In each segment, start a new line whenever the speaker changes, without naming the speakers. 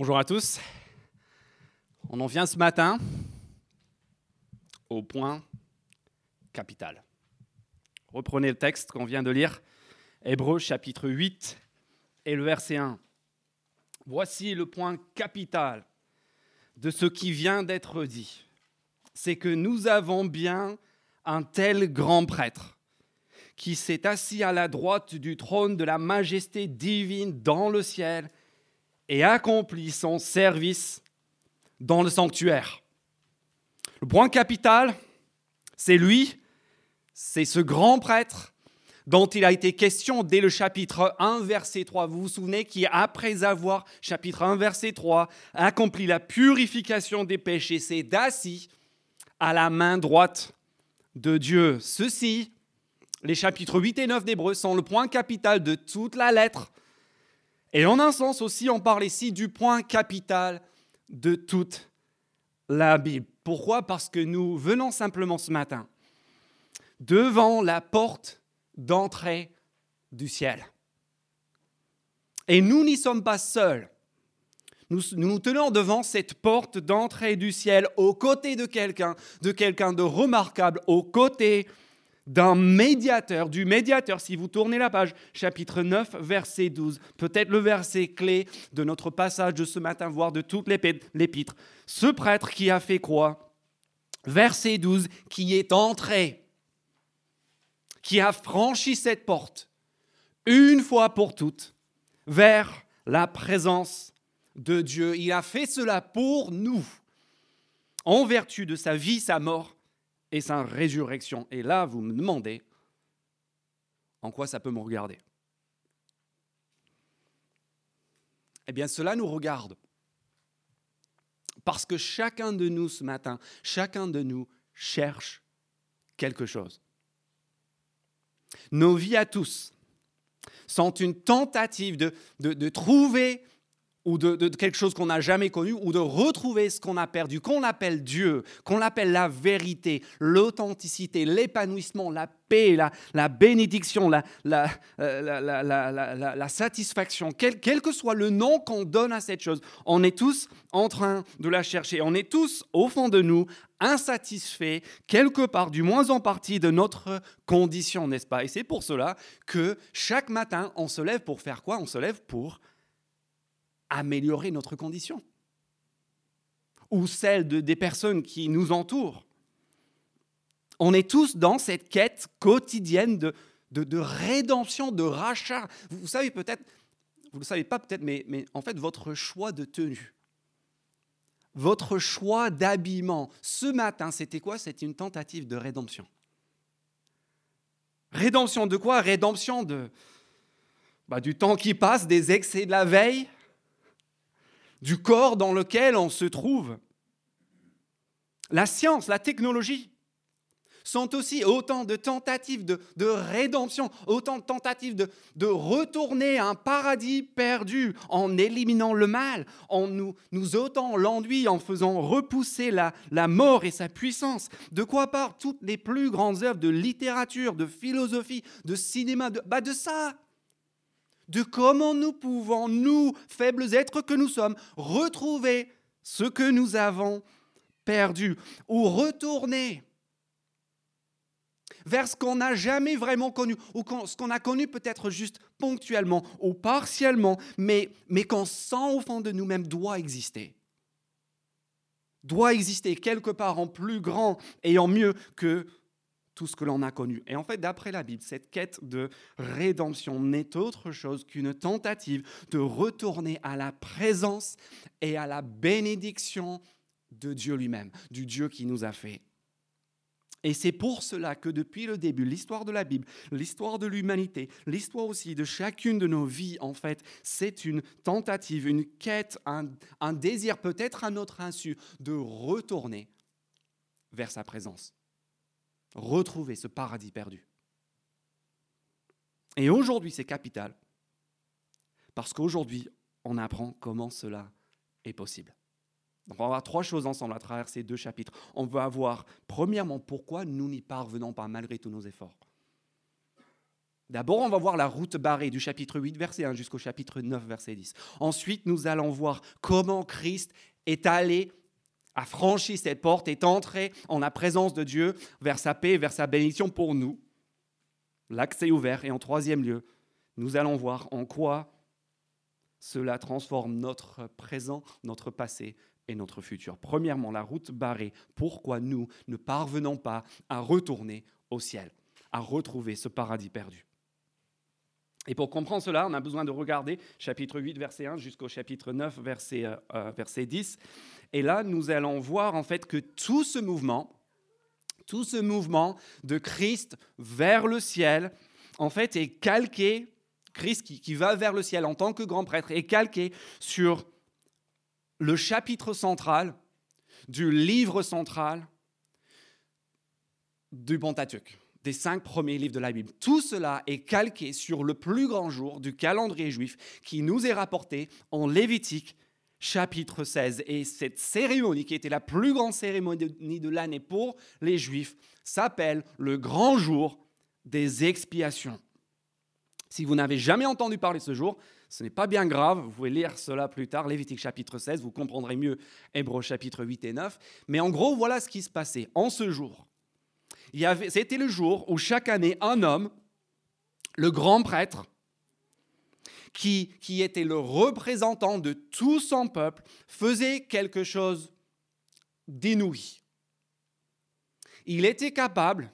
Bonjour à tous. On en vient ce matin au point capital. Reprenez le texte qu'on vient de lire, Hébreu chapitre 8 et le verset 1. Voici le point capital de ce qui vient d'être dit. C'est que nous avons bien un tel grand prêtre qui s'est assis à la droite du trône de la majesté divine dans le ciel et accomplit son service dans le sanctuaire. Le point capital, c'est lui, c'est ce grand prêtre dont il a été question dès le chapitre 1, verset 3. Vous vous souvenez qui, après avoir, chapitre 1, verset 3, accompli la purification des péchés, s'est assis à la main droite de Dieu. Ceci les chapitres 8 et 9 d'Hébreu sont le point capital de toute la lettre. Et en un sens aussi, on parle ici du point capital de toute la Bible. Pourquoi? Parce que nous venons simplement ce matin devant la porte d'entrée du ciel. Et nous n'y sommes pas seuls. Nous, nous tenons devant cette porte d'entrée du ciel aux côtés de quelqu'un, de quelqu'un de remarquable, aux côtés d'un médiateur, du médiateur, si vous tournez la page, chapitre 9, verset 12, peut-être le verset clé de notre passage de ce matin, voire de toute l'épître. Ce prêtre qui a fait quoi Verset 12, qui est entré, qui a franchi cette porte, une fois pour toutes, vers la présence de Dieu. Il a fait cela pour nous, en vertu de sa vie, sa mort et sa résurrection. Et là, vous me demandez en quoi ça peut me regarder. Eh bien, cela nous regarde. Parce que chacun de nous ce matin, chacun de nous cherche quelque chose. Nos vies à tous sont une tentative de, de, de trouver ou de, quelque chose qu'on n'a jamais connu, ou de retrouver ce qu'on a perdu, qu'on appelle Dieu, qu'on appelle la vérité, l'authenticité, l'épanouissement, la paix, la, bénédiction, la, euh, satisfaction, quel, que soit le nom qu'on donne à cette chose, on est tous en train de la chercher. On est tous, au fond de nous, insatisfaits, quelque part, du moins en partie, de notre condition, n'est-ce pas? Et c'est pour cela que chaque matin, on se lève pour faire quoi? On se lève pour améliorer notre condition ou celle de, des personnes qui nous entourent. On est tous dans cette quête quotidienne de, de, rédemption, de rachat. Vous, savez peut-être, vous ne le savez pas peut-être, mais, en fait, votre choix de tenue, votre choix d'habillement, ce matin, c'était quoi? C'était une tentative de rédemption. Rédemption de quoi? Rédemption de, bah, du temps qui passe, des excès de la veille, du corps dans lequel on se trouve. La science, la technologie sont aussi autant de tentatives de, rédemption, autant de tentatives de, retourner à un paradis perdu en éliminant le mal, en nous, ôtant l'ennui, en faisant repousser la, mort et sa puissance. De quoi partent toutes les plus grandes œuvres de littérature, de philosophie, de cinéma, de, bah de ça de comment nous pouvons, nous, faibles êtres que nous sommes, retrouver ce que nous avons perdu ou retourner vers ce qu'on n'a jamais vraiment connu, ou ce qu'on a connu peut-être juste ponctuellement ou partiellement, mais, mais qu'on sent au fond de nous-mêmes doit exister. Doit exister quelque part en plus grand et en mieux que tout ce que l'on a connu. Et en fait, d'après la Bible, cette quête de rédemption n'est autre chose qu'une tentative de retourner à la présence et à la bénédiction de Dieu lui-même, du Dieu qui nous a fait. Et c'est pour cela que depuis le début, l'histoire de la Bible, l'histoire de l'humanité, l'histoire aussi de chacune de nos vies, en fait, c'est une tentative, une quête, un, un désir peut-être à notre insu de retourner vers sa présence retrouver ce paradis perdu. Et aujourd'hui, c'est capital, parce qu'aujourd'hui, on apprend comment cela est possible. Donc on va voir trois choses ensemble à travers ces deux chapitres. On va voir, premièrement, pourquoi nous n'y parvenons pas malgré tous nos efforts. D'abord, on va voir la route barrée du chapitre 8, verset 1 jusqu'au chapitre 9, verset 10. Ensuite, nous allons voir comment Christ est allé, a franchi cette porte, est entré en la présence de Dieu vers sa paix, vers sa bénédiction pour nous. L'accès ouvert. Et en troisième lieu, nous allons voir en quoi cela transforme notre présent, notre passé et notre futur. Premièrement, la route barrée. Pourquoi nous ne parvenons pas à retourner au ciel, à retrouver ce paradis perdu? Et pour comprendre cela, on a besoin de regarder chapitre 8, verset 1 jusqu'au chapitre 9, verset, euh, verset 10. Et là, nous allons voir en fait que tout ce mouvement, tout ce mouvement de Christ vers le ciel, en fait, est calqué, Christ qui, qui va vers le ciel en tant que grand prêtre, est calqué sur le chapitre central du livre central du Pentateuque des cinq premiers livres de la Bible. Tout cela est calqué sur le plus grand jour du calendrier juif qui nous est rapporté en Lévitique chapitre 16. Et cette cérémonie, qui était la plus grande cérémonie de l'année pour les Juifs, s'appelle le grand jour des expiations. Si vous n'avez jamais entendu parler de ce jour, ce n'est pas bien grave, vous pouvez lire cela plus tard, Lévitique chapitre 16, vous comprendrez mieux Hébreu chapitre 8 et 9. Mais en gros, voilà ce qui se passait. En ce jour, c'était le jour où chaque année, un homme, le grand prêtre, qui, était le représentant de tout son peuple, faisait quelque chose d'inouï. Il était capable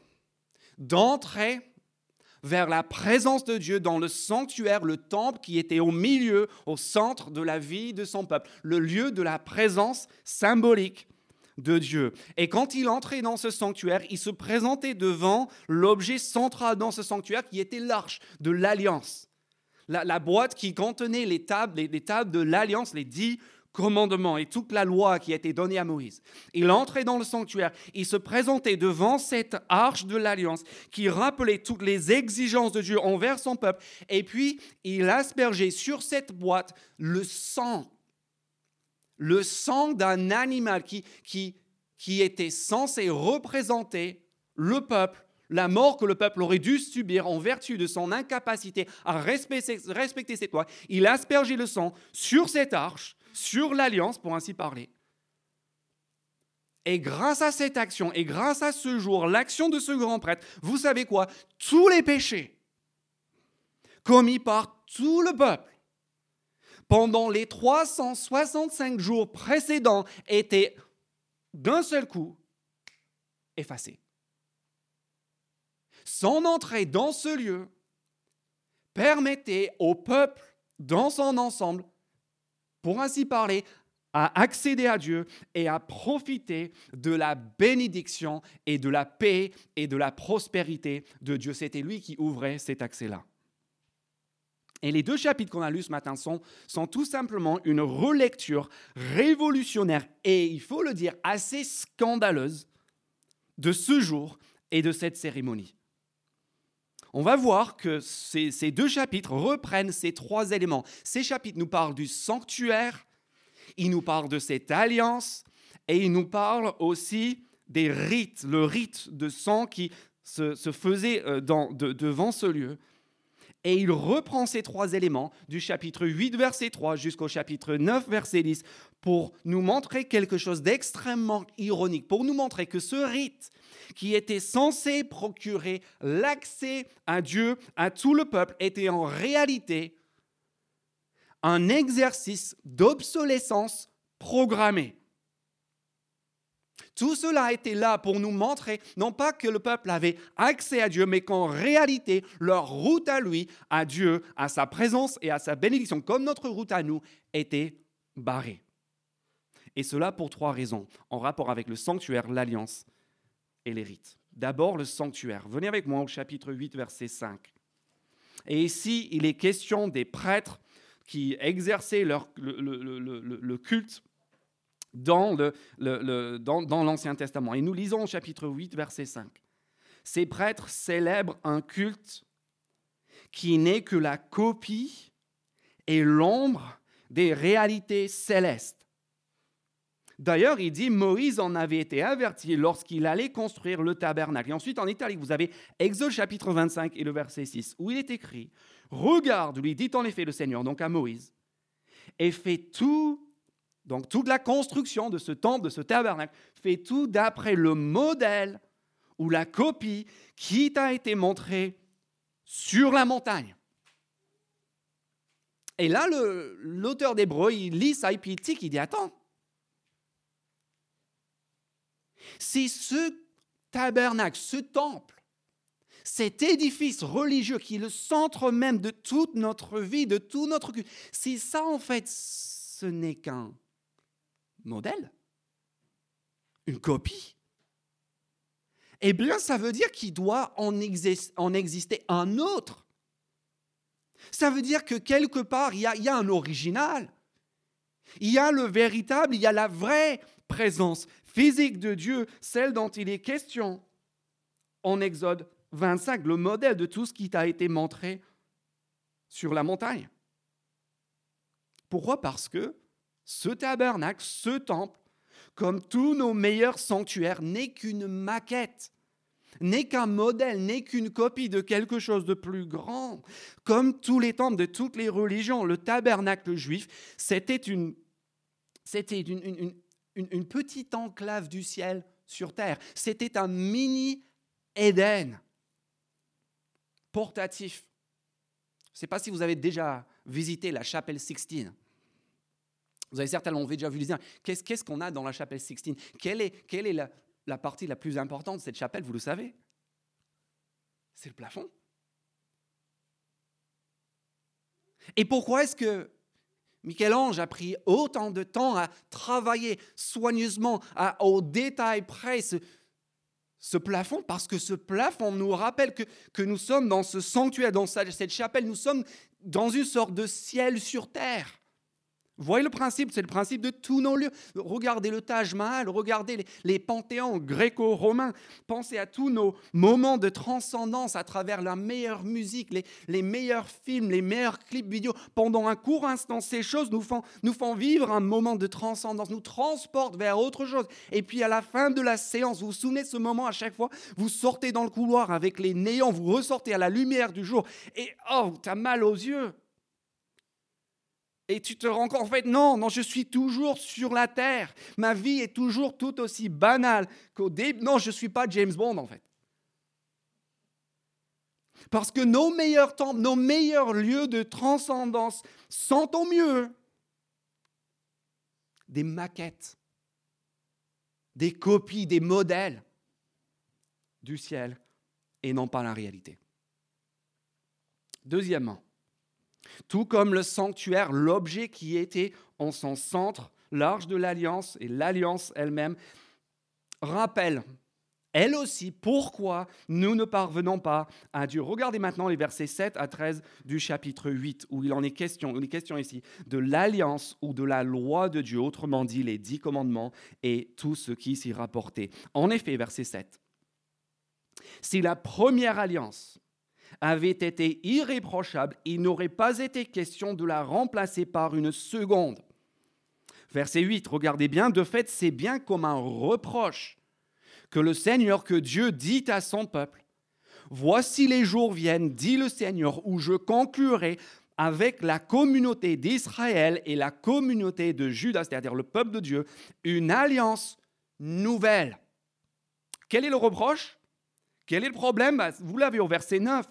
d'entrer vers la présence de Dieu dans le sanctuaire, le temple qui était au milieu, au centre de la vie de son peuple, le lieu de la présence symbolique de Dieu. Et quand il entrait dans ce sanctuaire, il se présentait devant l'objet central dans ce sanctuaire qui était l'arche de l'alliance. La, boîte qui contenait les tables, les, tables de l'alliance, les dix commandements et toute la loi qui a été donnée à Moïse. Il entrait dans le sanctuaire, il se présentait devant cette arche de l'alliance qui rappelait toutes les exigences de Dieu envers son peuple, et puis il aspergeait sur cette boîte le sang. Le sang d'un animal qui, qui, qui était censé représenter le peuple, la mort que le peuple aurait dû subir en vertu de son incapacité à respecter, cette loi. Il aspergé le sang sur cette arche, sur l'alliance, pour ainsi parler. Et grâce à cette action, et grâce à ce jour, l'action de ce grand prêtre, vous savez quoi? Tous les péchés commis par tout le peuple pendant les 365 jours précédents étaient d'un seul coup effacés. Son entrée dans ce lieu permettait au peuple dans son ensemble, pour ainsi parler, à accéder à Dieu et à profiter de la bénédiction et de la paix et de la prospérité de Dieu. C'était lui qui ouvrait cet accès-là. Et les deux chapitres qu'on a lus ce matin sont, sont tout simplement une relecture révolutionnaire et, il faut le dire, assez scandaleuse de ce jour et de cette cérémonie. On va voir que ces, deux chapitres reprennent ces trois éléments. Ces chapitres nous parlent du sanctuaire, ils nous parlent de cette alliance et ils nous parlent aussi des rites, le rite de sang qui se, faisait euh, devant ce lieu et il reprend ces trois éléments du chapitre 8, verset 3 jusqu'au chapitre 9, verset 10, pour nous montrer quelque chose d'extrêmement ironique, pour nous montrer que ce rite qui était censé procurer l'accès à Dieu, à tout le peuple, était en réalité un exercice d'obsolescence programmée. Tout cela était là pour nous montrer, non pas que le peuple avait accès à Dieu, mais qu'en réalité, leur route à lui, à Dieu, à sa présence et à sa bénédiction, comme notre route à nous, était barrée. Et cela pour trois raisons, en rapport avec le sanctuaire, l'alliance et les rites. D'abord, le sanctuaire. Venez avec moi au chapitre 8, verset 5. Et ici, il est question des prêtres qui exerçaient leur, le, le culte dans l'Ancien dans, Testament. Et nous lisons au chapitre 8, verset 5. Ces prêtres célèbrent un culte qui n'est que la copie et l'ombre des réalités célestes. D'ailleurs, il dit Moïse en avait été averti lorsqu'il allait construire le tabernacle. Et ensuite, en italique, vous avez Exode chapitre 25 et le verset 6, où il est écrit Regarde, lui dit en effet le Seigneur, donc à Moïse, et fais tout, donc toute la construction de ce temple, de ce tabernacle, fais tout d'après le modèle ou la copie qui t'a été montré sur la montagne. Et là, l'auteur d'Hébreu, il lit ça et il il dit Attends, c'est ce tabernacle, ce temple, cet édifice religieux qui est le centre même de toute notre vie, de tout notre culte. Si ça, en fait, ce n'est qu'un modèle, une copie. Eh bien, ça veut dire qu'il doit en, exister un autre. Ça veut dire que quelque part, il y, a, un original. Il y a le véritable, il y a la vraie présence physique de Dieu, celle dont il est question en Exode 25, le modèle de tout ce qui t'a été montré sur la montagne. Pourquoi? Parce que ce tabernacle, ce temple, comme tous nos meilleurs sanctuaires, n'est qu'une maquette, n'est qu'un modèle, n'est qu'une copie de quelque chose de plus grand. Comme tous les temples de toutes les religions, le tabernacle juif, c'était une, c'était une, une, petite enclave du ciel sur terre. C'était un mini Éden portatif. Je ne sais pas si vous avez déjà visité la chapelle Sixtine. Vous avez certainement déjà vu les Qu'est-ce qu'est-ce qu'on a dans la chapelle Sixtine? Quelle est, la, partie la plus importante de cette chapelle? Vous le savez? C'est le plafond. Et pourquoi est-ce que Michel-Ange a pris autant de temps à travailler soigneusement, au détail près ce, plafond, parce que ce plafond nous rappelle que, que nous sommes dans ce sanctuaire, dans cette chapelle, nous sommes dans une sorte de ciel sur terre. Voyez le principe, c'est le principe de tous nos lieux. Regardez le Taj Mahal, regardez les, panthéons gréco-romains, pensez à tous nos moments de transcendance à travers la meilleure musique, les, meilleurs films, les meilleurs clips vidéo. Pendant un court instant, ces choses nous font, nous font vivre un moment de transcendance, nous transportent vers autre chose. Et puis à la fin de la séance, vous vous souvenez de ce moment à chaque fois, vous sortez dans le couloir avec les néons, vous ressortez à la lumière du jour et oh, t'as mal aux yeux. Et tu te rends compte, en fait, non, non, je suis toujours sur la terre. Ma vie est toujours tout aussi banale qu'au début. Non, je ne suis pas James Bond, en fait. Parce que nos meilleurs temples, nos meilleurs lieux de transcendance sont au mieux des maquettes, des copies, des modèles du ciel et non pas la réalité. Deuxièmement, tout comme le sanctuaire, l'objet qui était en son centre, l'arche de l'alliance et l'alliance elle-même, rappelle elle aussi pourquoi nous ne parvenons pas à Dieu. Regardez maintenant les versets 7 à 13 du chapitre 8, où il en est question, il est question ici de l'alliance ou de la loi de Dieu, autrement dit les dix commandements et tout ce qui s'y rapportait. En effet, verset 7, si la première alliance avait été irréprochable, il n'aurait pas été question de la remplacer par une seconde. Verset 8, regardez bien, de fait, c'est bien comme un reproche que le Seigneur, que Dieu dit à son peuple, Voici les jours viennent, dit le Seigneur, où je conclurai avec la communauté d'Israël et la communauté de Judas, c'est-à-dire le peuple de Dieu, une alliance nouvelle. Quel est le reproche? Quel est le problème? Vous l'avez au verset 9.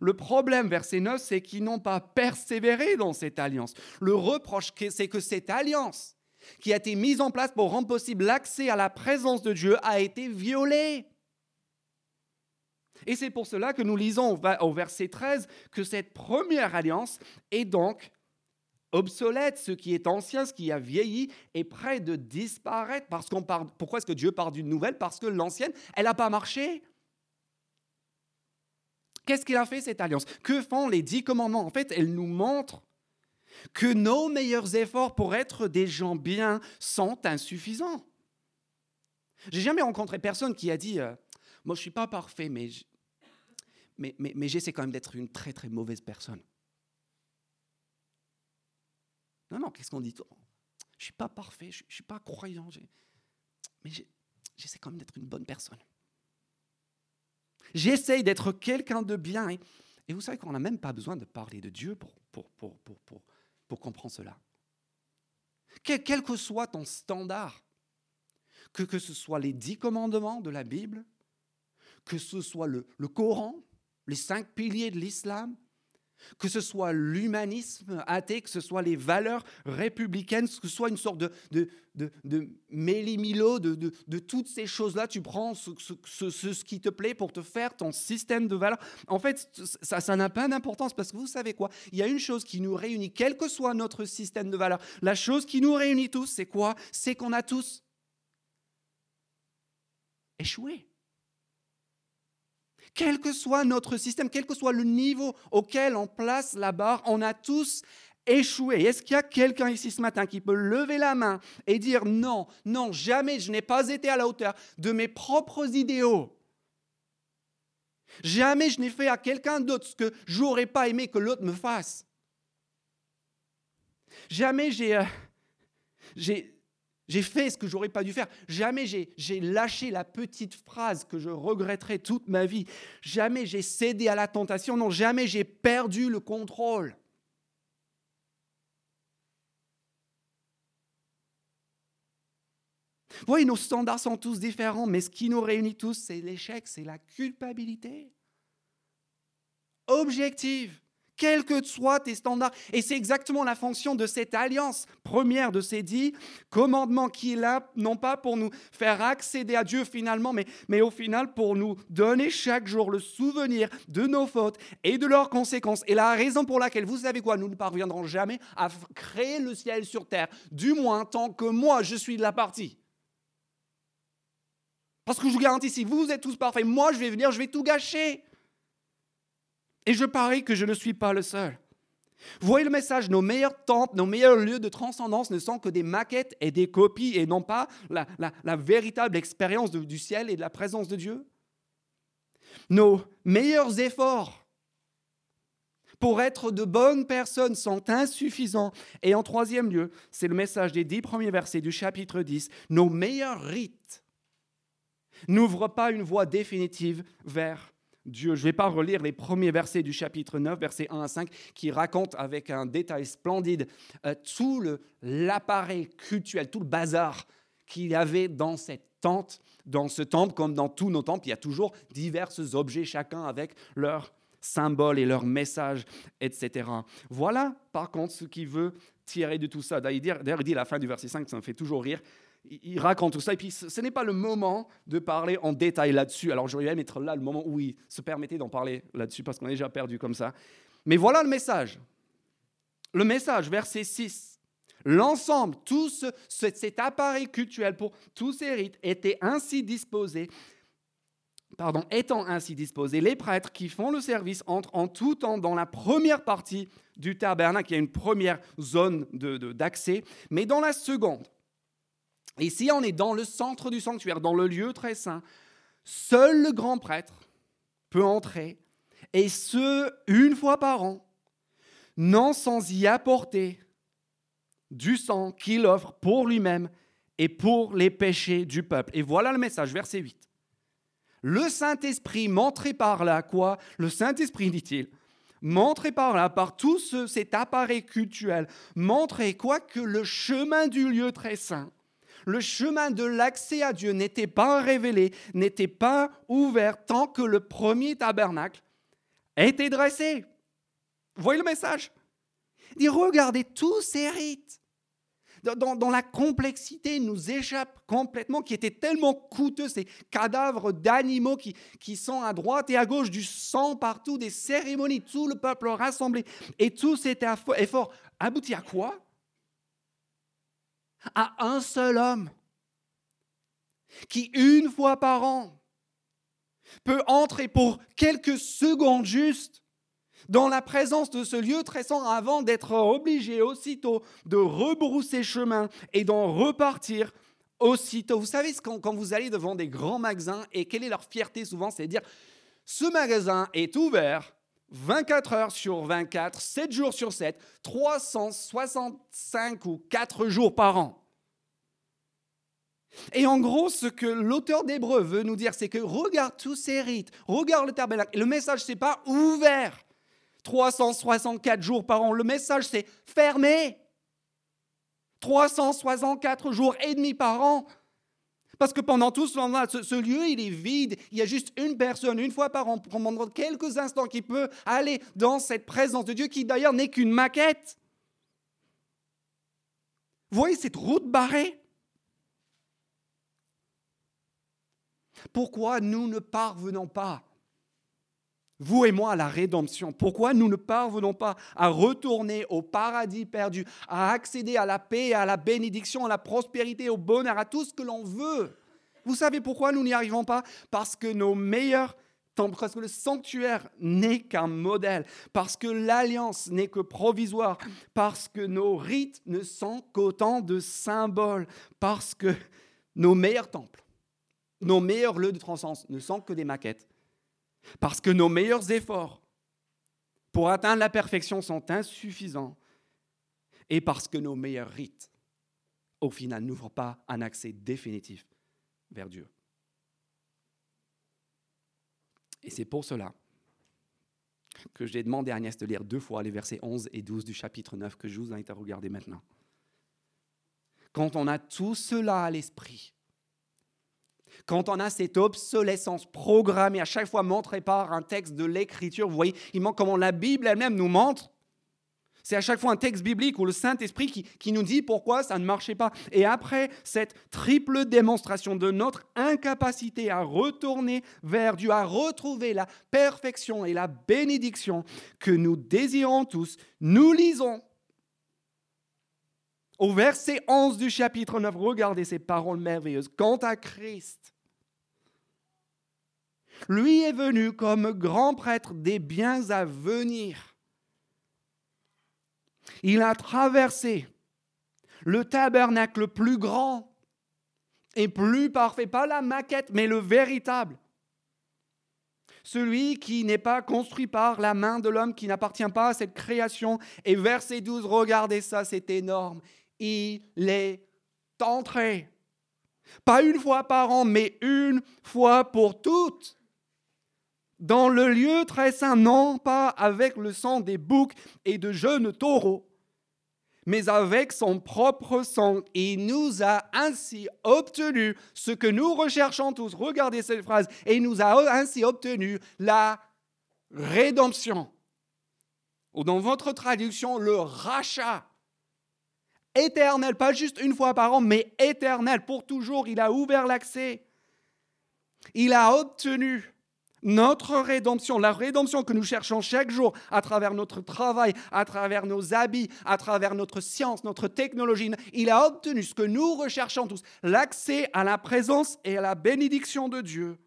Le problème, verset 9, c'est qu'ils n'ont pas persévéré dans cette alliance. Le reproche, c'est que cette alliance qui a été mise en place pour rendre possible l'accès à la présence de Dieu a été violée. Et c'est pour cela que nous lisons au verset 13 que cette première alliance est donc obsolète, ce qui est ancien, ce qui a vieilli, est prêt de disparaître. Parce qu'on parle, pourquoi est-ce que Dieu parle d'une nouvelle? Parce que l'ancienne, elle n'a pas marché. Qu'est-ce qu'il a fait cette alliance? Que font les dix commandements? En fait, elle nous montre que nos meilleurs efforts pour être des gens bien sont insuffisants. J'ai jamais rencontré personne qui a dit euh, Moi, je ne suis pas parfait, mais, mais, mais, j'essaie quand même d'être une très, très mauvaise personne. Non, non, qu'est-ce qu'on dit Je ne suis pas parfait, je ne suis pas croyant, mais j'essaie quand même d'être une bonne personne. J'essaye d'être quelqu'un de bien. Et, vous savez qu'on n'a même pas besoin de parler de Dieu pour, pour, pour, pour, pour comprendre cela. Quel, quel, que soit ton standard, que, que ce soit les dix commandements de la Bible, que ce soit le, le Coran, les cinq piliers de l'islam, que ce soit l'humanisme athée, que ce soit les valeurs républicaines, que ce soit une sorte de, de, de, de méli-milo de, de, toutes ces choses-là, tu prends ce, ce, ce, qui te plaît pour te faire ton système de valeurs. En fait, ça, ça n'a pas d'importance parce que vous savez quoi? Il y a une chose qui nous réunit, quel que soit notre système de valeurs. La chose qui nous réunit tous, c'est quoi? C'est qu'on a tous échoué quel que soit notre système, quel que soit le niveau auquel on place la barre, on a tous échoué. Est-ce qu'il y a quelqu'un ici ce matin qui peut lever la main et dire non, non, jamais je n'ai pas été à la hauteur de mes propres idéaux? Jamais je n'ai fait à quelqu'un d'autre ce que j'aurais pas aimé que l'autre me fasse. Jamais j'ai, euh, j'ai, j'ai fait ce que j'aurais pas dû faire. Jamais j'ai lâché la petite phrase que je regretterai toute ma vie. Jamais j'ai cédé à la tentation. Non, jamais j'ai perdu le contrôle. Vous voyez, nos standards sont tous différents, mais ce qui nous réunit tous, c'est l'échec, c'est la culpabilité. Objective quels que soient tes standards. Et c'est exactement la fonction de cette alliance première de ces dix commandements qui est là, non pas pour nous faire accéder à Dieu finalement, mais, mais au final pour nous donner chaque jour le souvenir de nos fautes et de leurs conséquences. Et la raison pour laquelle, vous savez quoi, nous ne parviendrons jamais à créer le ciel sur terre, du moins tant que moi je suis de la partie. Parce que je vous garantis, si vous êtes tous parfaits, moi je vais venir, je vais tout gâcher. Et je parie que je ne suis pas le seul. Voyez le message, nos meilleurs temples, nos meilleurs lieux de transcendance ne sont que des maquettes et des copies et non pas la, véritable expérience du ciel et de la présence de Dieu. Nos meilleurs efforts pour être de bonnes personnes sont insuffisants. Et en troisième lieu, c'est le message des dix premiers versets du chapitre 10, nos meilleurs rites n'ouvrent pas une voie définitive vers Dieu. Je ne vais pas relire les premiers versets du chapitre 9, versets 1 à 5, qui racontent avec un détail splendide euh, tout l'appareil cultuel, tout le bazar qu'il y avait dans cette tente, dans ce temple, comme dans tous nos temples. Il y a toujours divers objets, chacun avec leur symbole et leur message, etc. Voilà, par contre, ce qui veut tirer de tout ça. D'ailleurs, il dit la fin du verset 5, ça me fait toujours rire, il raconte tout ça. Et puis, ce n'est pas le moment de parler en détail là-dessus. Alors, j'aurais aimé être là, le moment où il se permettait d'en parler là-dessus, parce qu'on est déjà perdu comme ça. Mais voilà le message. Le message, verset 6. L'ensemble, tout ce, cet appareil cultuel pour tous ces rites était ainsi disposé. Pardon, étant ainsi disposé, les prêtres qui font le service entrent en tout temps dans la première partie du tabernacle. Y a une première zone d'accès, de, mais dans la seconde, Ici, on est dans le centre du sanctuaire, dans le lieu très saint. Seul le grand prêtre peut entrer, et ce, une fois par an, non sans y apporter du sang qu'il offre pour lui-même et pour les péchés du peuple. Et voilà le message, verset 8. Le Saint-Esprit montrait par là quoi? Le Saint-Esprit, dit-il, montrait par là, par tout cet appareil cultuel, montrait quoi? Que le chemin du lieu très saint le chemin de l'accès à Dieu n'était pas révélé, n'était pas ouvert tant que le premier tabernacle était dressé. Voyez le message? Il dit, regardez tous ces rites. Dans, la complexité, nous échappent complètement, qui étaient tellement coûteux, ces cadavres d'animaux qui, qui sont à droite et à gauche, du sang partout, des cérémonies, tout le peuple rassemblé. Et tout cet effort aboutit à quoi? À un seul homme qui, une fois par an, peut entrer pour quelques secondes juste dans la présence de ce lieu très saint avant d'être obligé aussitôt de rebrousser chemin et d'en repartir aussitôt. Vous savez, quand, vous allez devant des grands magasins, et quelle est leur fierté souvent, c'est de dire, ce magasin est ouvert 24 heures sur 24, 7 jours sur 7, 365 ou 4 jours par an. Et en gros, ce que l'auteur d'Hébreu veut nous dire, c'est que regarde tous ces rites, regarde le tabernacle. le message, c'est pas ouvert 364 jours par an. Le message, c'est fermé 364 jours et demi par an. Parce que pendant tout ce temps-là, ce, lieu, il est vide. Il y a juste une personne, une fois par an, pendant quelques instants, qui peut aller dans cette présence de Dieu, qui d'ailleurs n'est qu'une maquette. Vous voyez cette route barrée? Pourquoi nous ne parvenons pas, vous et moi, à la rédemption. Pourquoi nous ne parvenons pas à retourner au paradis perdu, à accéder à la paix, à la bénédiction, à la prospérité, au bonheur, à tout ce que l'on veut? Vous savez pourquoi nous n'y arrivons pas? Parce que nos meilleurs temples, parce que le sanctuaire n'est qu'un modèle, parce que l'alliance n'est que provisoire, parce que nos rites ne sont qu'autant de symboles, parce que nos meilleurs temples nos meilleurs lieux de transcendance ne sont que des maquettes, parce que nos meilleurs efforts pour atteindre la perfection sont insuffisants, et parce que nos meilleurs rites, au final, n'ouvrent pas un accès définitif vers Dieu. Et c'est pour cela que j'ai demandé à Agnès de lire deux fois les versets 11 et 12 du chapitre 9 que je vous invite à regarder maintenant. Quand on a tout cela à l'esprit, quand on a cette obsolescence programmée, à chaque fois montrée par un texte de l'Écriture, vous voyez, il manque comment la Bible elle-même nous montre. C'est à chaque fois un texte biblique ou le Saint-Esprit qui, qui, nous dit pourquoi ça ne marchait pas. Et après cette triple démonstration de notre incapacité à retourner vers Dieu, à retrouver la perfection et la bénédiction que nous désirons tous, nous lisons au verset 11 du chapitre 9, regardez ces paroles merveilleuses. Quant à Christ, lui est venu comme grand prêtre des biens à venir. Il a traversé le tabernacle plus grand et plus parfait, pas la maquette, mais le véritable. Celui qui n'est pas construit par la main de l'homme, qui n'appartient pas à cette création. Et verset 12, regardez ça, c'est énorme il est entré. Pas une fois par an, mais une fois pour toutes. Dans le lieu très saint, non pas avec le sang des boucs et de jeunes taureaux, mais avec son propre sang. Il nous a ainsi obtenu ce que nous recherchons tous. Regardez cette phrase. Et il nous a ainsi obtenu la rédemption. Ou dans votre traduction, le rachat éternel, pas juste une fois par an, mais éternel, pour toujours. Il a ouvert l'accès. Il a obtenu notre rédemption, la rédemption que nous cherchons chaque jour à travers notre travail, à travers nos habits, à travers notre science, notre technologie. Il a obtenu ce que nous recherchons tous, l'accès à la présence et à la bénédiction de Dieu.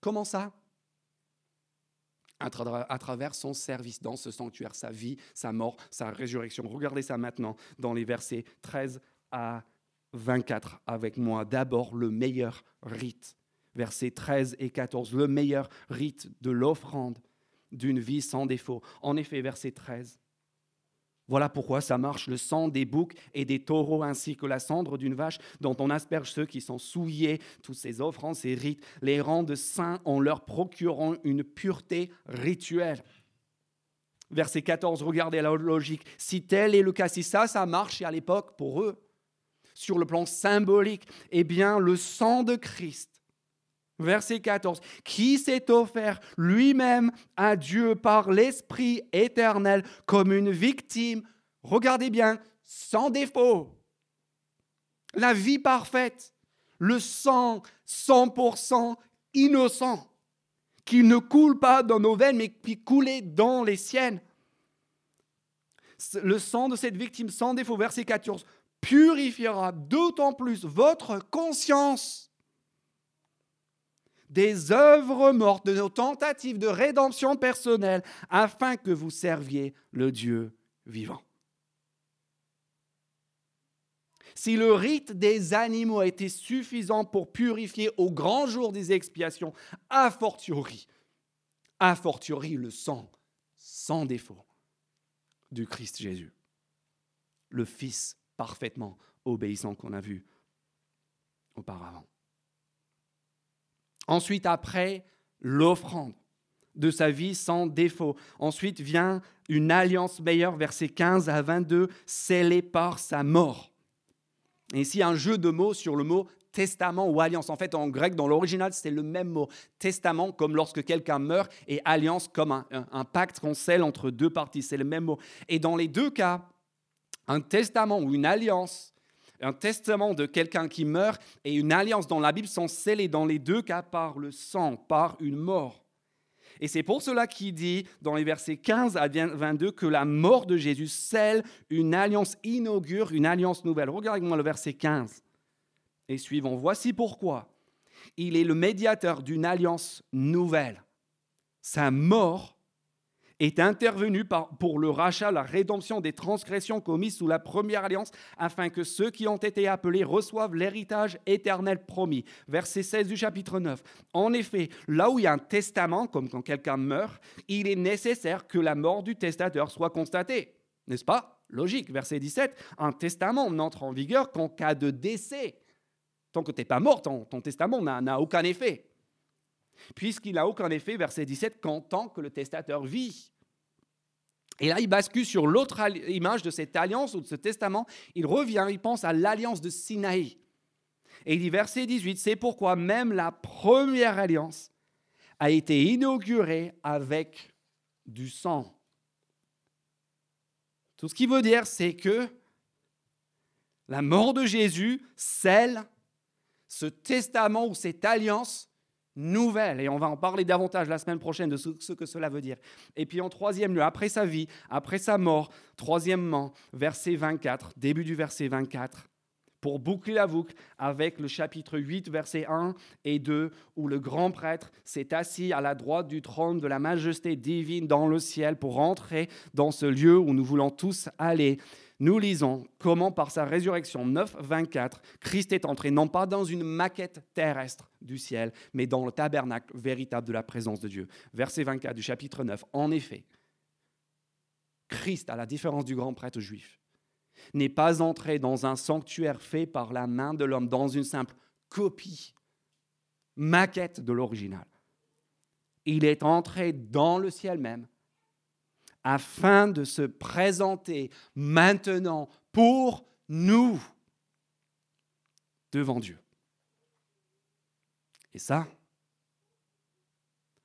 Comment ça? À travers son service dans ce sanctuaire, sa vie, sa mort, sa résurrection. Regardez ça maintenant dans les versets 13 à 24 avec moi. D'abord, le meilleur rite. Versets 13 et 14, le meilleur rite de l'offrande d'une vie sans défaut. En effet, verset 13, voilà pourquoi ça marche le sang des boucs et des taureaux ainsi que la cendre d'une vache dont on asperge ceux qui sont souillés, tous ces offrandes, ces rites, les rendent saints en leur procurant une pureté rituelle. Verset 14, regardez la logique. Si tel est le cas, si ça, ça marche à l'époque pour eux, sur le plan symbolique, eh bien, le sang de Christ Verset 14. Qui s'est offert lui-même à Dieu par l'Esprit éternel comme une victime, regardez bien, sans défaut. La vie parfaite, le sang 100% innocent, qui ne coule pas dans nos veines, mais qui coulait dans les siennes. Le sang de cette victime sans défaut, verset 14, purifiera d'autant plus votre conscience des œuvres mortes, de nos tentatives de rédemption personnelle, afin que vous serviez le Dieu vivant. Si le rite des animaux a été suffisant pour purifier au grand jour des expiations, a fortiori, a le sang sans défaut du Christ Jésus, le Fils parfaitement obéissant qu'on a vu auparavant. Ensuite, après l'offrande de sa vie sans défaut. Ensuite vient une alliance meilleure, versets 15 à 22, scellée par sa mort. Et ici, un jeu de mots sur le mot testament ou alliance. En fait, en grec, dans l'original, c'est le même mot. Testament, comme lorsque quelqu'un meurt, et alliance, comme un, un pacte qu'on scelle entre deux parties. C'est le même mot. Et dans les deux cas, un testament ou une alliance, un testament de quelqu'un qui meurt et une alliance dans la Bible sont scellés dans les deux cas par le sang, par une mort. Et c'est pour cela qu'il dit dans les versets 15 à 22 que la mort de Jésus scelle une alliance, inaugure une alliance nouvelle. Regardez-moi le verset 15 et suivant. Voici pourquoi. Il est le médiateur d'une alliance nouvelle. Sa mort est intervenu pour le rachat, la rédemption des transgressions commises sous la première alliance, afin que ceux qui ont été appelés reçoivent l'héritage éternel promis. Verset 16 du chapitre 9. En effet, là où il y a un testament, comme quand quelqu'un meurt, il est nécessaire que la mort du testateur soit constatée. N'est-ce pas? Logique. Verset 17. Un testament n'entre en vigueur qu'en cas de décès. Tant que tu n'es pas mort, ton, ton testament n'a aucun effet puisqu'il n'a aucun effet, verset 17, qu'en tant que le testateur vit. Et là, il bascule sur l'autre image de cette alliance ou de ce testament. Il revient, il pense à l'alliance de Sinaï. Et il dit, verset 18, c'est pourquoi même la première alliance a été inaugurée avec du sang. Tout ce qu'il veut dire, c'est que la mort de Jésus scelle ce testament ou cette alliance nouvelle. Et on va en parler davantage la semaine prochaine de ce, que cela veut dire. Et puis en troisième lieu, après sa vie, après sa mort, troisièmement, verset 24, début du verset 24, pour boucler la boucle avec le chapitre 8, verset 1 et 2, où le grand prêtre s'est assis à la droite du trône de la majesté divine dans le ciel pour entrer dans ce lieu où nous voulons tous aller nous lisons comment par sa résurrection 9, 24, Christ est entré non pas dans une maquette terrestre du ciel, mais dans le tabernacle véritable de la présence de Dieu. Verset 24 du chapitre 9. En effet, Christ, à la différence du grand prêtre juif, n'est pas entré dans un sanctuaire fait par la main de l'homme, dans une simple copie, maquette de l'original. Il est entré dans le ciel même afin de se présenter maintenant pour nous devant Dieu. Et ça,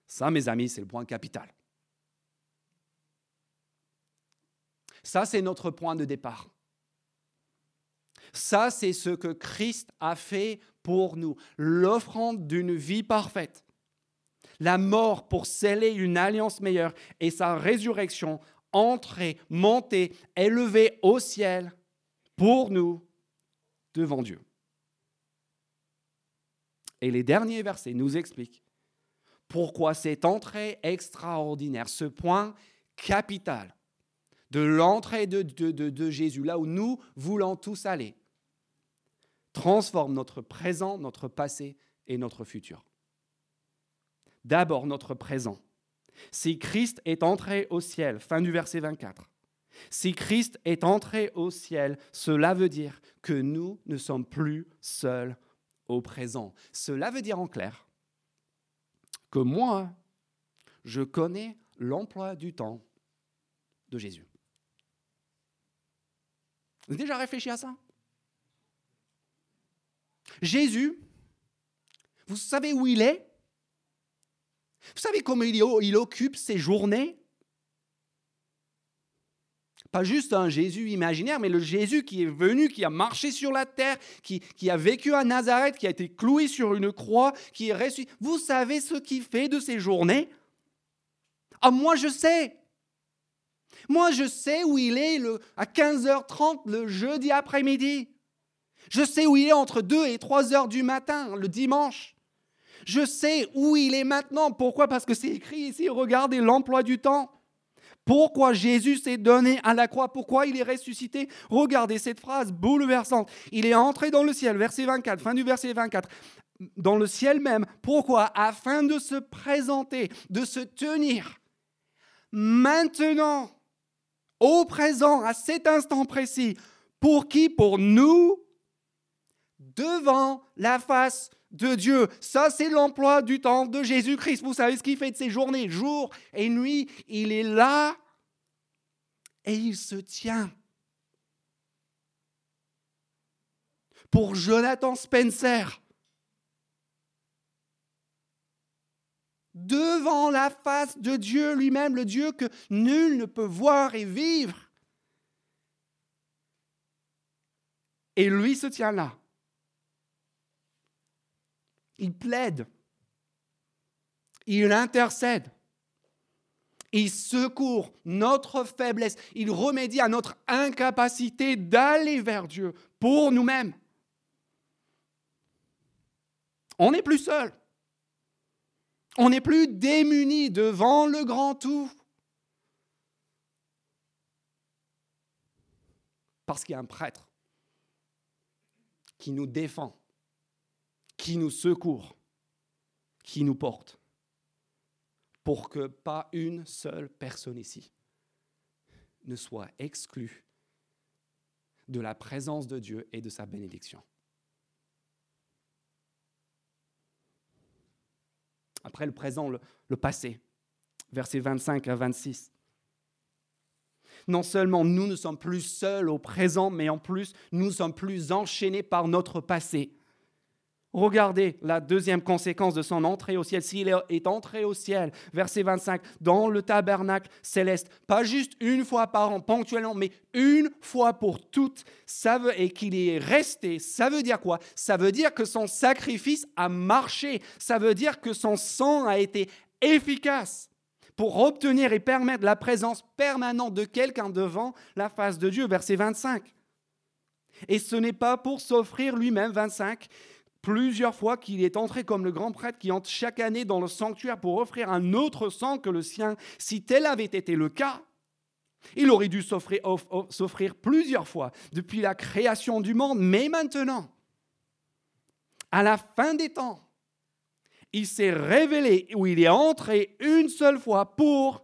ça, mes amis, c'est le point capital. Ça, c'est notre point de départ. Ça, c'est ce que Christ a fait pour nous, l'offrande d'une vie parfaite la mort pour sceller une alliance meilleure et sa résurrection, entrée, montée, élevée au ciel pour nous devant Dieu. Et les derniers versets nous expliquent pourquoi cette entrée extraordinaire, ce point capital de l'entrée de, Jésus, là où nous voulons tous aller, transforme notre présent, notre passé et notre futur d'abord notre présent. Si Christ est entré au ciel, fin du verset 24, si Christ est entré au ciel, cela veut dire que nous ne sommes plus seuls au présent. Cela veut dire en clair que moi, je connais l'emploi du temps de Jésus. Vous avez déjà réfléchi à ça? Jésus, vous savez où il est? Vous savez comment il, occupe ses journées? Pas juste un Jésus imaginaire, mais le Jésus qui est venu, qui a marché sur la terre, qui, a vécu à Nazareth, qui a été cloué sur une croix, qui est ressuscité. Vous savez ce qu'il fait de ces journées? Ah, moi je sais. Moi je sais où il est le, à 15h30 le jeudi après-midi. Je sais où il est entre 2 et 3 h du matin le dimanche. Je sais où il est maintenant. Pourquoi? Parce que c'est écrit ici, regardez l'emploi du temps. Pourquoi Jésus s'est donné à la croix? Pourquoi il est ressuscité? Regardez cette phrase bouleversante. Il est entré dans le ciel, verset 24, fin du verset 24, dans le ciel même. Pourquoi? Afin de se présenter, de se tenir maintenant, au présent, à cet instant précis. Pour qui? Pour nous, devant la face de Dieu. Ça, c'est l'emploi du temps de Jésus-Christ. Vous savez ce qu'il fait de ses journées, jour et nuit? Il est là et il se tient. Pour Jonathan Spencer, devant la face de Dieu lui-même, le Dieu que nul ne peut voir et vivre. Et lui se tient là. Il plaide. Il intercède. Il secourt notre faiblesse. Il remédie à notre incapacité d'aller vers Dieu pour nous-mêmes. On n'est plus seul. On n'est plus démunis devant le grand tout. Parce qu'il y a un prêtre qui nous défend, qui nous secourt, qui nous porte, pour que pas une seule personne ici ne soit exclue de la présence de Dieu et de sa bénédiction. Après le présent, le, passé. Versets 25 à 26. Non seulement nous ne sommes plus seuls au présent, mais en plus nous sommes plus enchaînés par notre passé. Regardez la deuxième conséquence de son entrée au ciel. S'il est entré au ciel, verset 25, dans le tabernacle céleste, pas juste une fois par an, ponctuellement, mais une fois pour toutes, et qu'il est resté, ça veut dire quoi? Ça veut dire que son sacrifice a marché. Ça veut dire que son sang a été efficace pour obtenir et permettre la présence permanente de quelqu'un devant la face de Dieu. Verset 25. Et ce n'est pas pour s'offrir lui-même, 25, plusieurs fois qu'il est entré comme le grand prêtre qui entre chaque année dans le sanctuaire pour offrir un autre sang que le sien. Si tel avait été le cas, il aurait dû s'offrir plusieurs fois depuis la création du monde, mais maintenant, à la fin des temps, il s'est révélé où il est entré une seule fois pour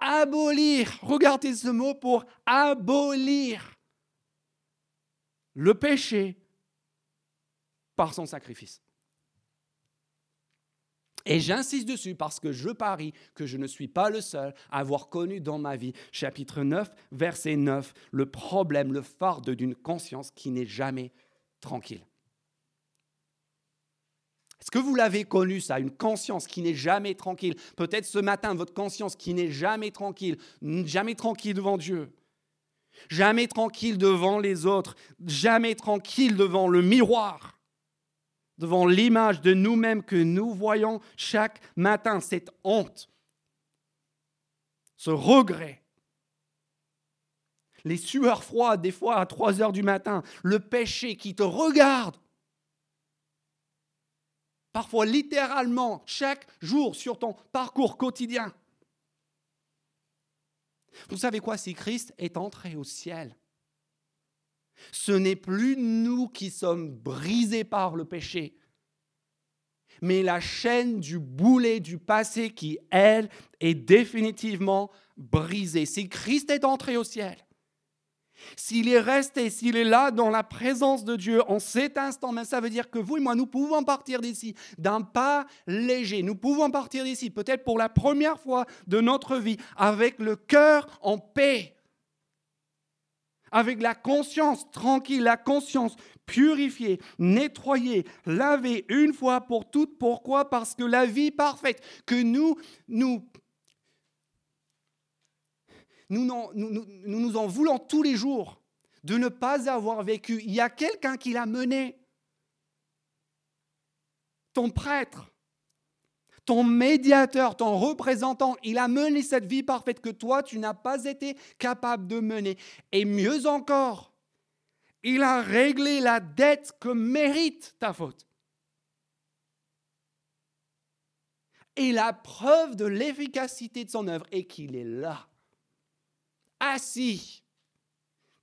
abolir, regardez ce mot, pour abolir le péché par son sacrifice. Et j'insiste dessus parce que je parie que je ne suis pas le seul à avoir connu dans ma vie, chapitre 9, verset 9, le problème, le fardeau d'une conscience qui n'est jamais tranquille. Est-ce que vous l'avez connu ça, une conscience qui n'est jamais tranquille? Peut-être ce matin, votre conscience qui n'est jamais tranquille, jamais tranquille devant Dieu, jamais tranquille devant les autres, jamais tranquille devant le miroir devant l'image de nous-mêmes que nous voyons chaque matin, cette honte, ce regret, les sueurs froides des fois à 3 heures du matin, le péché qui te regarde, parfois littéralement chaque jour sur ton parcours quotidien. Vous savez quoi, si Christ est entré au ciel, ce n'est plus nous qui sommes brisés par le péché, mais la chaîne du boulet du passé qui, elle, est définitivement brisée. Si Christ est entré au ciel, s'il est resté, s'il est là dans la présence de Dieu en cet instant, mais ça veut dire que vous et moi, nous pouvons partir d'ici d'un pas léger. Nous pouvons partir d'ici, peut-être pour la première fois de notre vie, avec le cœur en paix avec la conscience tranquille, la conscience purifiée, nettoyée, lavée une fois pour toutes. Pourquoi? Parce que la vie parfaite que nous nous, en voulons tous les jours de ne pas avoir vécu, il y a quelqu'un qui l'a mené. Ton prêtre, ton médiateur, ton représentant, il a mené cette vie parfaite que toi, tu n'as pas été capable de mener. Et mieux encore, il a réglé la dette que mérite ta faute. Et la preuve de l'efficacité de son œuvre est qu'il est là, assis,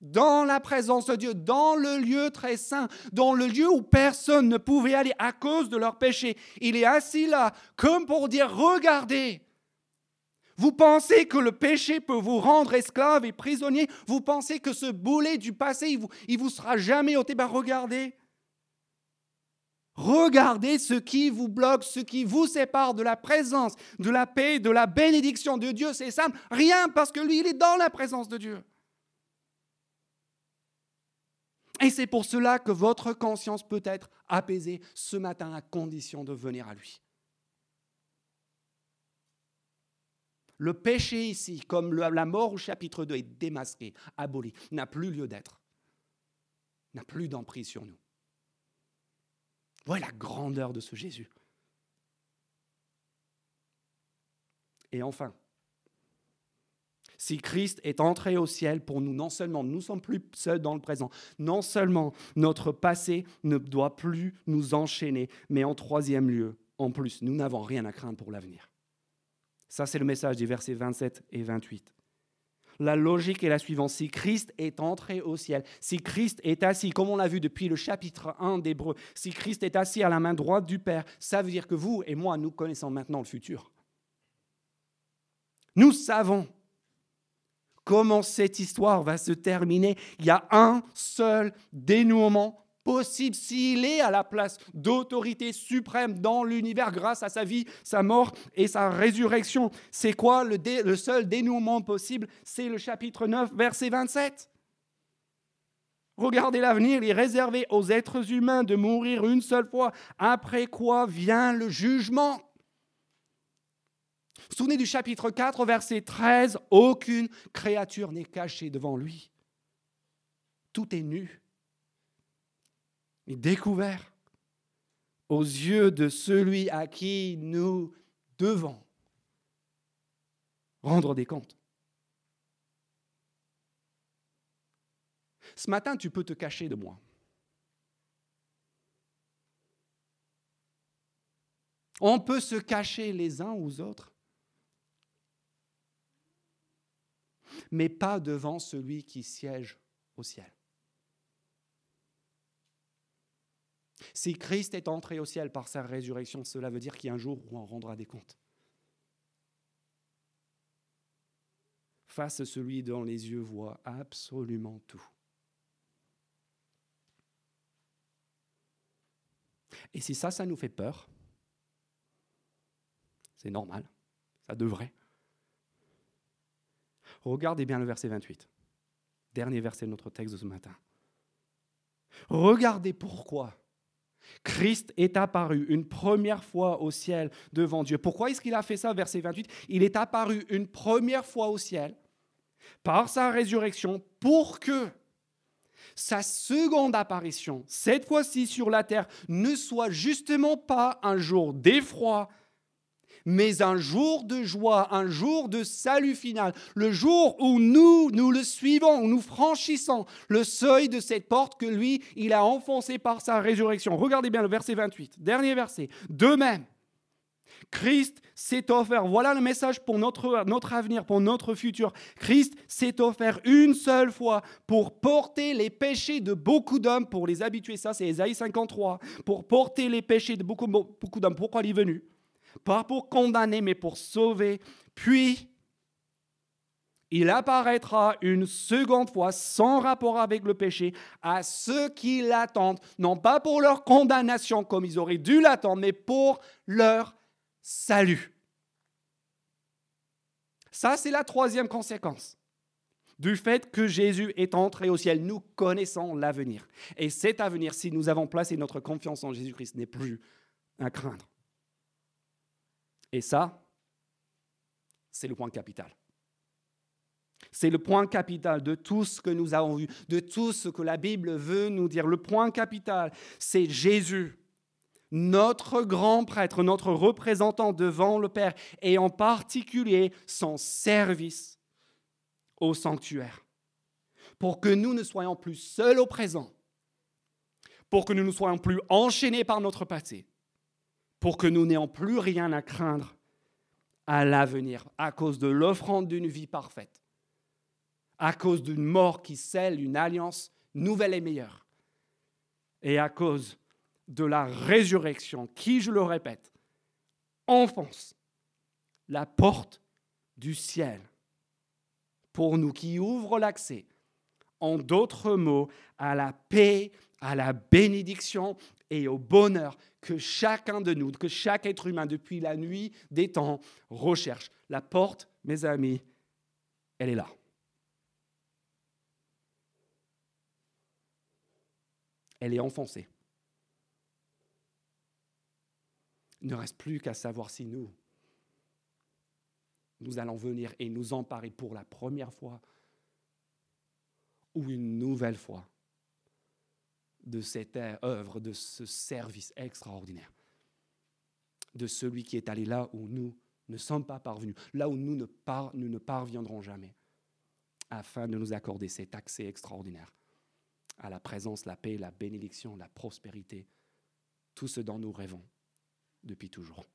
dans la présence de Dieu, dans le lieu très saint, dans le lieu où personne ne pouvait aller à cause de leur péché. Il est assis là, comme pour dire, regardez, vous pensez que le péché peut vous rendre esclave et prisonnier? Vous pensez que ce boulet du passé, il vous, vous sera jamais ôté? Ben regardez. Regardez ce qui vous bloque, ce qui vous sépare de la présence, de la paix, de la bénédiction de Dieu. C'est simple, rien parce que lui, il est dans la présence de Dieu. Et c'est pour cela que votre conscience peut être apaisée ce matin à condition de venir à lui. Le péché ici, comme la mort au chapitre 2 est démasqué, aboli, n'a plus lieu d'être, n'a plus d'emprise sur nous. Voilà la grandeur de ce Jésus. Et enfin, si Christ est entré au ciel pour nous, non seulement nous ne sommes plus seuls dans le présent, non seulement notre passé ne doit plus nous enchaîner, mais en troisième lieu, en plus, nous n'avons rien à craindre pour l'avenir. Ça, c'est le message des versets 27 et 28. La logique est la suivante. Si Christ est entré au ciel, si Christ est assis, comme on l'a vu depuis le chapitre 1 d'Hébreu, si Christ est assis à la main droite du Père, ça veut dire que vous et moi, nous connaissons maintenant le futur. Nous savons comment cette histoire va se terminer. Il y a un seul dénouement possible s'il est à la place d'autorité suprême dans l'univers grâce à sa vie, sa mort et sa résurrection. C'est quoi le, seul dénouement possible? C'est le chapitre 9, verset 27. Regardez l'avenir, il est réservé aux êtres humains de mourir une seule fois, après quoi vient le jugement. Souvenez du chapitre 4, verset 13, aucune créature n'est cachée devant lui. Tout est nu et découvert aux yeux de celui à qui nous devons rendre des comptes. Ce matin, tu peux te cacher de moi. On peut se cacher les uns aux autres, mais pas devant celui qui siège au ciel. Si Christ est entré au ciel par sa résurrection, cela veut dire qu'il y a un jour où on rendra des comptes. Face à celui dont les yeux voient absolument tout. Et si ça, ça nous fait peur, c'est normal, ça devrait. Regardez bien le verset 28, dernier verset de notre texte de ce matin. Regardez pourquoi Christ est apparu une première fois au ciel devant Dieu. Pourquoi est-ce qu'il a fait ça, verset 28 Il est apparu une première fois au ciel par sa résurrection pour que sa seconde apparition, cette fois-ci sur la terre, ne soit justement pas un jour d'effroi, mais un jour de joie, un jour de salut final, le jour où nous, nous le suivons, où nous franchissons le seuil de cette porte que lui, il a enfoncée par sa résurrection. Regardez bien le verset 28, dernier verset. De même, Christ s'est offert, voilà le message pour notre, notre avenir, pour notre futur. Christ s'est offert une seule fois pour porter les péchés de beaucoup d'hommes, pour les habituer, ça c'est Ésaïe 53, pour porter les péchés de beaucoup, beaucoup d'hommes. Pourquoi il est venu? Pas pour condamner, mais pour sauver. Puis, il apparaîtra une seconde fois sans rapport avec le péché à ceux qui l'attendent, non pas pour leur condamnation comme ils auraient dû l'attendre, mais pour leur salut. Ça, c'est la troisième conséquence du fait que Jésus est entré au ciel. Nous connaissons l'avenir. Et cet avenir, si nous avons placé notre confiance en Jésus-Christ, n'est plus à craindre. Et ça, c'est le point capital. C'est le point capital de tout ce que nous avons vu, de tout ce que la Bible veut nous dire. Le point capital, c'est Jésus, notre grand prêtre, notre représentant devant le Père, et en particulier son service au sanctuaire, pour que nous ne soyons plus seuls au présent, pour que nous ne soyons plus enchaînés par notre passé, pour que nous n'ayons plus rien à craindre à l'avenir à cause de l'offrande d'une vie parfaite, à cause d'une mort qui scelle une alliance nouvelle et meilleure, et à cause de la résurrection qui, je le répète, enfonce la porte du ciel pour nous, qui ouvre l'accès, en d'autres mots, à la paix, à la bénédiction et au bonheur que chacun de nous, que chaque être humain depuis la nuit des temps recherche. La porte, mes amis, elle est là. Elle est enfoncée. Il ne reste plus qu'à savoir si nous, nous allons venir et nous emparer pour la première fois ou une nouvelle fois de cette œuvre, de ce service extraordinaire, de celui qui est allé là où nous ne sommes pas parvenus, là où nous ne, nous ne parviendrons jamais, afin de nous accorder cet accès extraordinaire à la présence, la paix, la bénédiction, la prospérité, tout ce dont nous rêvons depuis toujours.